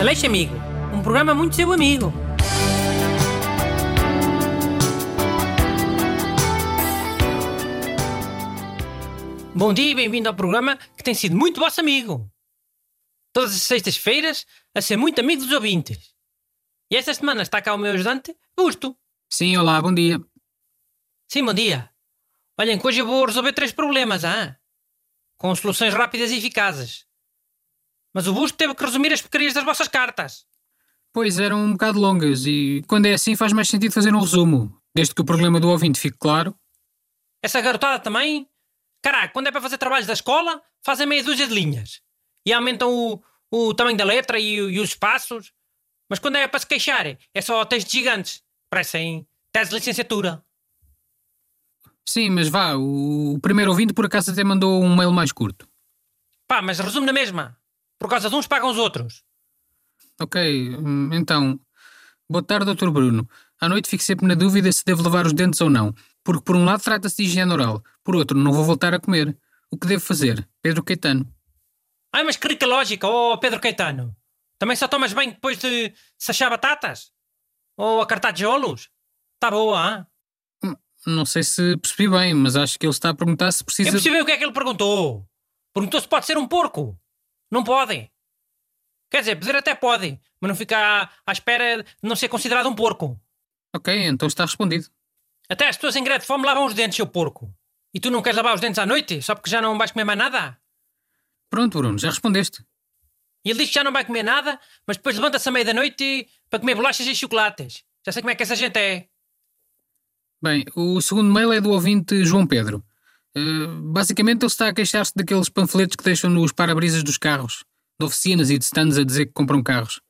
Aleixo Amigo, um programa muito seu amigo. Bom dia e bem-vindo ao programa que tem sido muito vosso amigo. Todas as sextas-feiras a ser muito amigo dos ouvintes. E esta semana está cá o meu ajudante, Busto. Sim, olá, bom dia. Sim, bom dia. Olhem, que hoje eu vou resolver três problemas, ah? Com soluções rápidas e eficazes. Mas o Busto teve que resumir as porcarias das vossas cartas. Pois eram um bocado longas e quando é assim faz mais sentido fazer um resumo, desde que o problema do ouvinte fique claro. Essa garotada também. Caraca, quando é para fazer trabalhos da escola, fazem meia dúzia de linhas. E aumentam o, o tamanho da letra e, e os espaços. Mas quando é para se queixar, é só textos gigantes. Parecem tese de licenciatura. Sim, mas vá, o, o primeiro ouvinte por acaso até mandou um mail mais curto. Pá, mas resume na mesma. Por causa de uns pagam os outros. Ok, hum, então. Boa tarde, Dr. Bruno. À noite fico sempre na dúvida se devo lavar os dentes ou não, porque por um lado trata-se de higiene oral, por outro não vou voltar a comer. O que devo fazer? Pedro Caetano. Ai, mas que rica lógica, oh Pedro Caetano. Também só tomas bem depois de sachar batatas? Ou acartar tijolos? Tá boa, hein? Não sei se percebi bem, mas acho que ele está a perguntar se Eu precisa. percebi o que é que ele perguntou. Perguntou se pode ser um porco. Não pode. Quer dizer, poder até pode, mas não fica à, à espera de não ser considerado um porco. Ok, então está respondido. Até as pessoas em greve de fome lavam os dentes, seu porco. E tu não queres lavar os dentes à noite, só porque já não vais comer mais nada? Pronto, Bruno, já respondeste. E ele diz que já não vai comer nada, mas depois levanta-se à meia da noite para comer bolachas e chocolates. Já sei como é que essa gente é. Bem, o segundo mail é do ouvinte João Pedro. Eh, basicamente, ele está a queixar-se daqueles panfletos que deixam nos para-brisas dos carros, de oficinas e de stands a dizer que compram carros.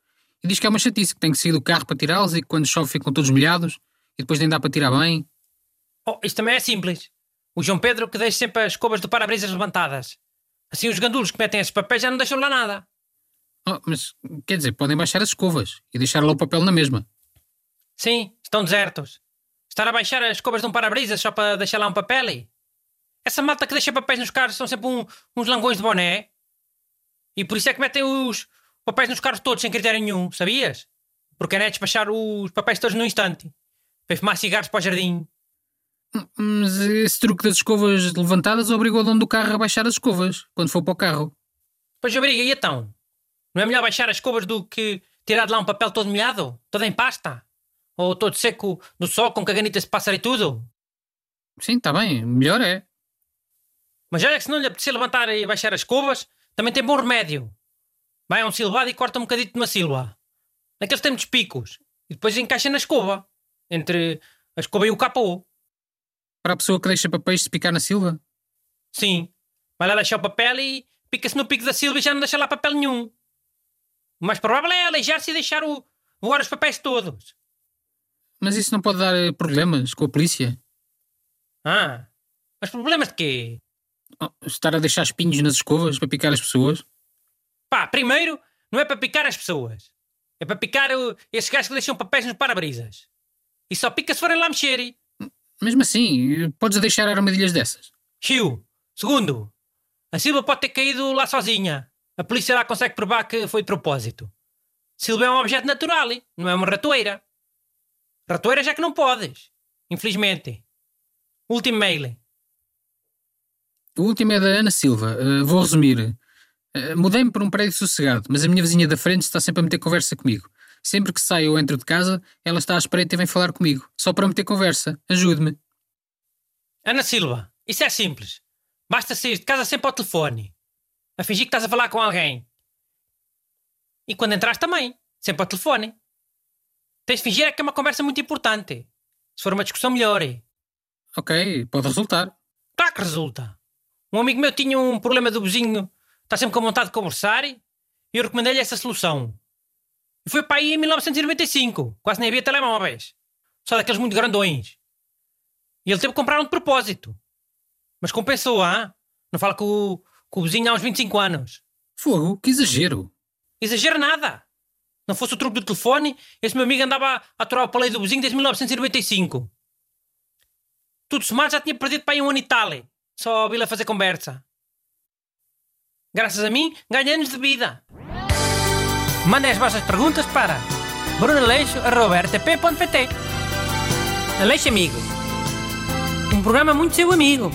E diz que é uma chatice, que tem que sair do carro para tirá-los e que quando chove ficam todos molhados e depois nem dá para tirar bem. Oh, isto também é simples. O João Pedro que deixa sempre as escovas do para-brisas levantadas. Assim os gandulos que metem esses papéis já não deixam lá nada. Oh, mas, quer dizer, podem baixar as escovas e deixar lá o papel na mesma. Sim, estão desertos. Estar a baixar as escovas de um para-brisas só para deixar lá um papel aí. Essa malta que deixa papéis nos carros são sempre um- uns langões de boné. E por isso é que metem os papéis nos carros todos sem critério nenhum, sabias? Porque é despachar os papéis todos num instante. Para fumar cigarros para o jardim. Mas esse truque das escovas levantadas obrigou o dono do carro a baixar as escovas quando for para o carro. Pois obriga, e então? Não é melhor baixar as escovas do que tirar de lá um papel todo molhado? Todo em pasta? Ou todo seco no sol com caganitas de pássaro e tudo? Sim, está bem, melhor é. Mas olha que se não lhe apetecer levantar e baixar as escovas, também tem bom remédio. Vai a um silvado e corta um bocadito de uma silva. Naqueles tem muitos picos. E depois encaixa na escova. Entre a escova e o capô. Para a pessoa que deixa papéis se picar na silva. Sim. Vai lá deixar o papel e pica-se no pico da silva e já não deixa lá papel nenhum. O mais provável é aleijar-se e deixar o, voar os papéis todos. Mas isso não pode dar eh, problemas com a polícia? Ah, mas problemas de quê? Oh, estar a deixar espinhos nas escovas para picar as pessoas? Pá, primeiro, não é para picar as pessoas. É para picar o, esses gajos que deixam papéis nos para-brisas. E só pica se forem lá mexer. Mesmo assim, podes deixar armadilhas dessas. Chiu. Segundo, a Silva pode ter caído lá sozinha. A polícia lá consegue provar que foi de propósito. Silva é um objeto natural, não é uma ratoeira. Ratoeira já que não podes. Infelizmente. Último mail. O último é da Ana Silva. Uh, vou resumir. Uh, Mudei-me para um prédio sossegado, mas a minha vizinha da frente está sempre a meter conversa comigo. Sempre que saio ou entro de casa, ela está à espreita e vem falar comigo. Só para meter conversa. Ajude-me. Ana Silva, isso é simples. Basta sair de casa sempre ao telefone. A fingir que estás a falar com alguém. E quando entras também, sempre ao telefone. Tens de fingir é que é uma conversa muito importante. Se for uma discussão, melhor. Ok, pode resultar. Claro que resulta. Um amigo meu tinha um problema do vizinho, está sempre com vontade de conversar e eu recomendei-lhe essa solução. E foi para aí em 1995, quase nem havia telemóveis. Só daqueles muito grandões. E ele teve que comprar um de propósito. Mas compensou, ah? Não fala com o, com o vizinho há uns 25 anos. Fogo, que exagero. Exagera nada. Não fosse o truque do telefone, esse meu amigo andava a aturar o paleio do vizinho desde 1995. Tudo somado já tinha perdido para aí um ano e tal. Só ouvi-la fazer conversa. Graças a mim, anos de vida. Mandem as vossas perguntas para brunaleixo.rtp.pt Aleixo Amigo. Um programa muito seu amigo.